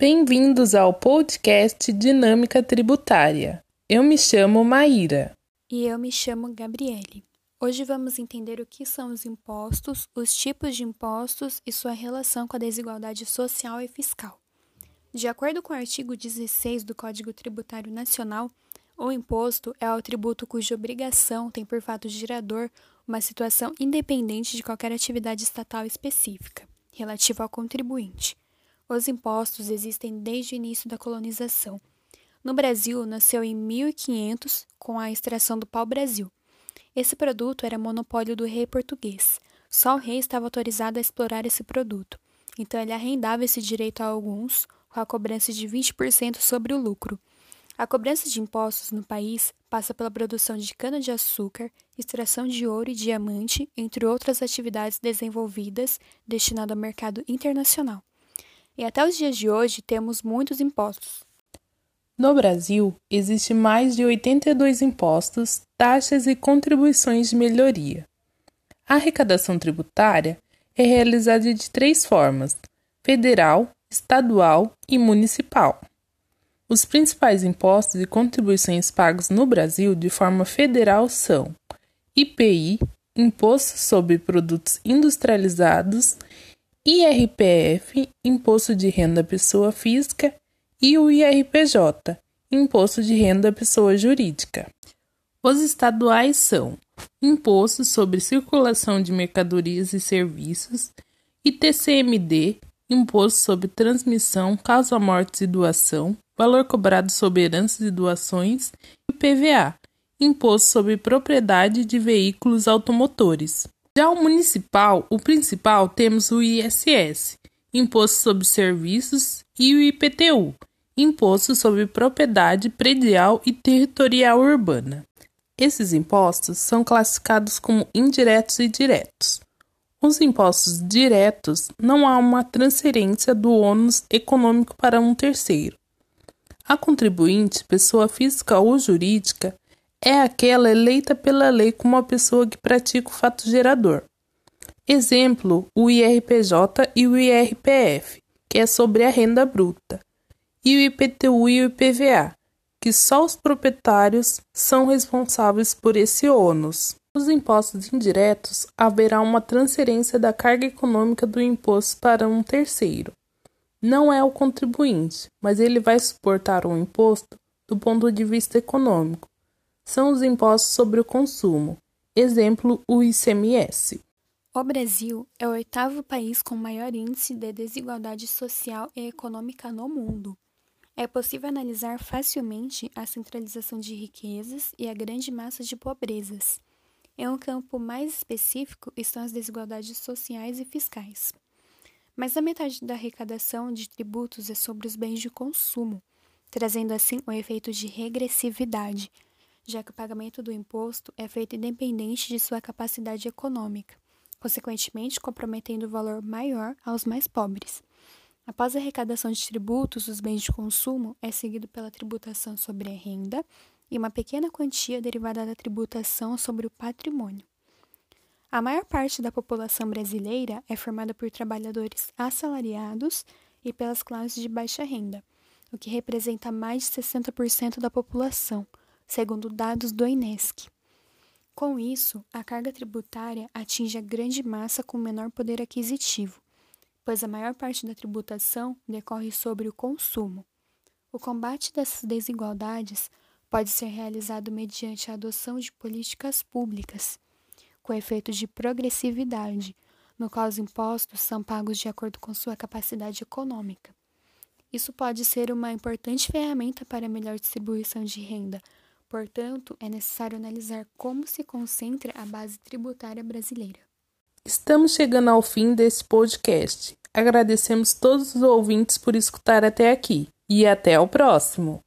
Bem-vindos ao podcast Dinâmica Tributária. Eu me chamo Maíra. E eu me chamo Gabriele. Hoje vamos entender o que são os impostos, os tipos de impostos e sua relação com a desigualdade social e fiscal. De acordo com o artigo 16 do Código Tributário Nacional, o imposto é o tributo cuja obrigação tem por fato gerador uma situação independente de qualquer atividade estatal específica, relativa ao contribuinte. Os impostos existem desde o início da colonização. No Brasil, nasceu em 1500 com a extração do pau-brasil. Esse produto era monopólio do rei português. Só o rei estava autorizado a explorar esse produto, então ele arrendava esse direito a alguns com a cobrança de 20% sobre o lucro. A cobrança de impostos no país passa pela produção de cana-de-açúcar, extração de ouro e diamante, entre outras atividades desenvolvidas destinadas ao mercado internacional. E até os dias de hoje temos muitos impostos. No Brasil, existe mais de 82 impostos, taxas e contribuições de melhoria. A arrecadação tributária é realizada de três formas: federal, estadual e municipal. Os principais impostos e contribuições pagos no Brasil de forma federal são IPI, Imposto sobre Produtos Industrializados, IRPF, Imposto de Renda Pessoa Física, e o IRPJ, Imposto de Renda Pessoa Jurídica. Os estaduais são Imposto sobre Circulação de Mercadorias e Serviços, ITCMD, Imposto sobre Transmissão, Causa Mortes e Doação, valor cobrado sobre heranças e doações, e PVA, Imposto sobre Propriedade de Veículos Automotores. Já o municipal, o principal, temos o ISS, Imposto sobre Serviços, e o IPTU, Imposto sobre Propriedade Predial e Territorial Urbana. Esses impostos são classificados como indiretos e diretos. Os impostos diretos não há uma transferência do ônus econômico para um terceiro. A contribuinte, pessoa física ou jurídica, é aquela eleita pela lei como a pessoa que pratica o fato gerador. Exemplo: o IRPJ e o IRPF, que é sobre a renda bruta, e o IPTU e o IPVA, que só os proprietários são responsáveis por esse ônus. Nos impostos indiretos, haverá uma transferência da carga econômica do imposto para um terceiro não é o contribuinte, mas ele vai suportar o imposto do ponto de vista econômico. São os impostos sobre o consumo, exemplo, o ICMS. O Brasil é o oitavo país com maior índice de desigualdade social e econômica no mundo. É possível analisar facilmente a centralização de riquezas e a grande massa de pobrezas. Em um campo mais específico estão as desigualdades sociais e fiscais. Mais da metade da arrecadação de tributos é sobre os bens de consumo, trazendo assim o efeito de regressividade, já que o pagamento do imposto é feito independente de sua capacidade econômica, consequentemente comprometendo o valor maior aos mais pobres. Após a arrecadação de tributos, os bens de consumo é seguido pela tributação sobre a renda e uma pequena quantia derivada da tributação sobre o patrimônio. A maior parte da população brasileira é formada por trabalhadores assalariados e pelas classes de baixa renda, o que representa mais de 60% da população, segundo dados do INESC. Com isso, a carga tributária atinge a grande massa com menor poder aquisitivo, pois a maior parte da tributação decorre sobre o consumo. O combate dessas desigualdades pode ser realizado mediante a adoção de políticas públicas com efeito de progressividade, no qual os impostos são pagos de acordo com sua capacidade econômica. Isso pode ser uma importante ferramenta para a melhor distribuição de renda, portanto, é necessário analisar como se concentra a base tributária brasileira. Estamos chegando ao fim desse podcast. Agradecemos todos os ouvintes por escutar até aqui e até o próximo!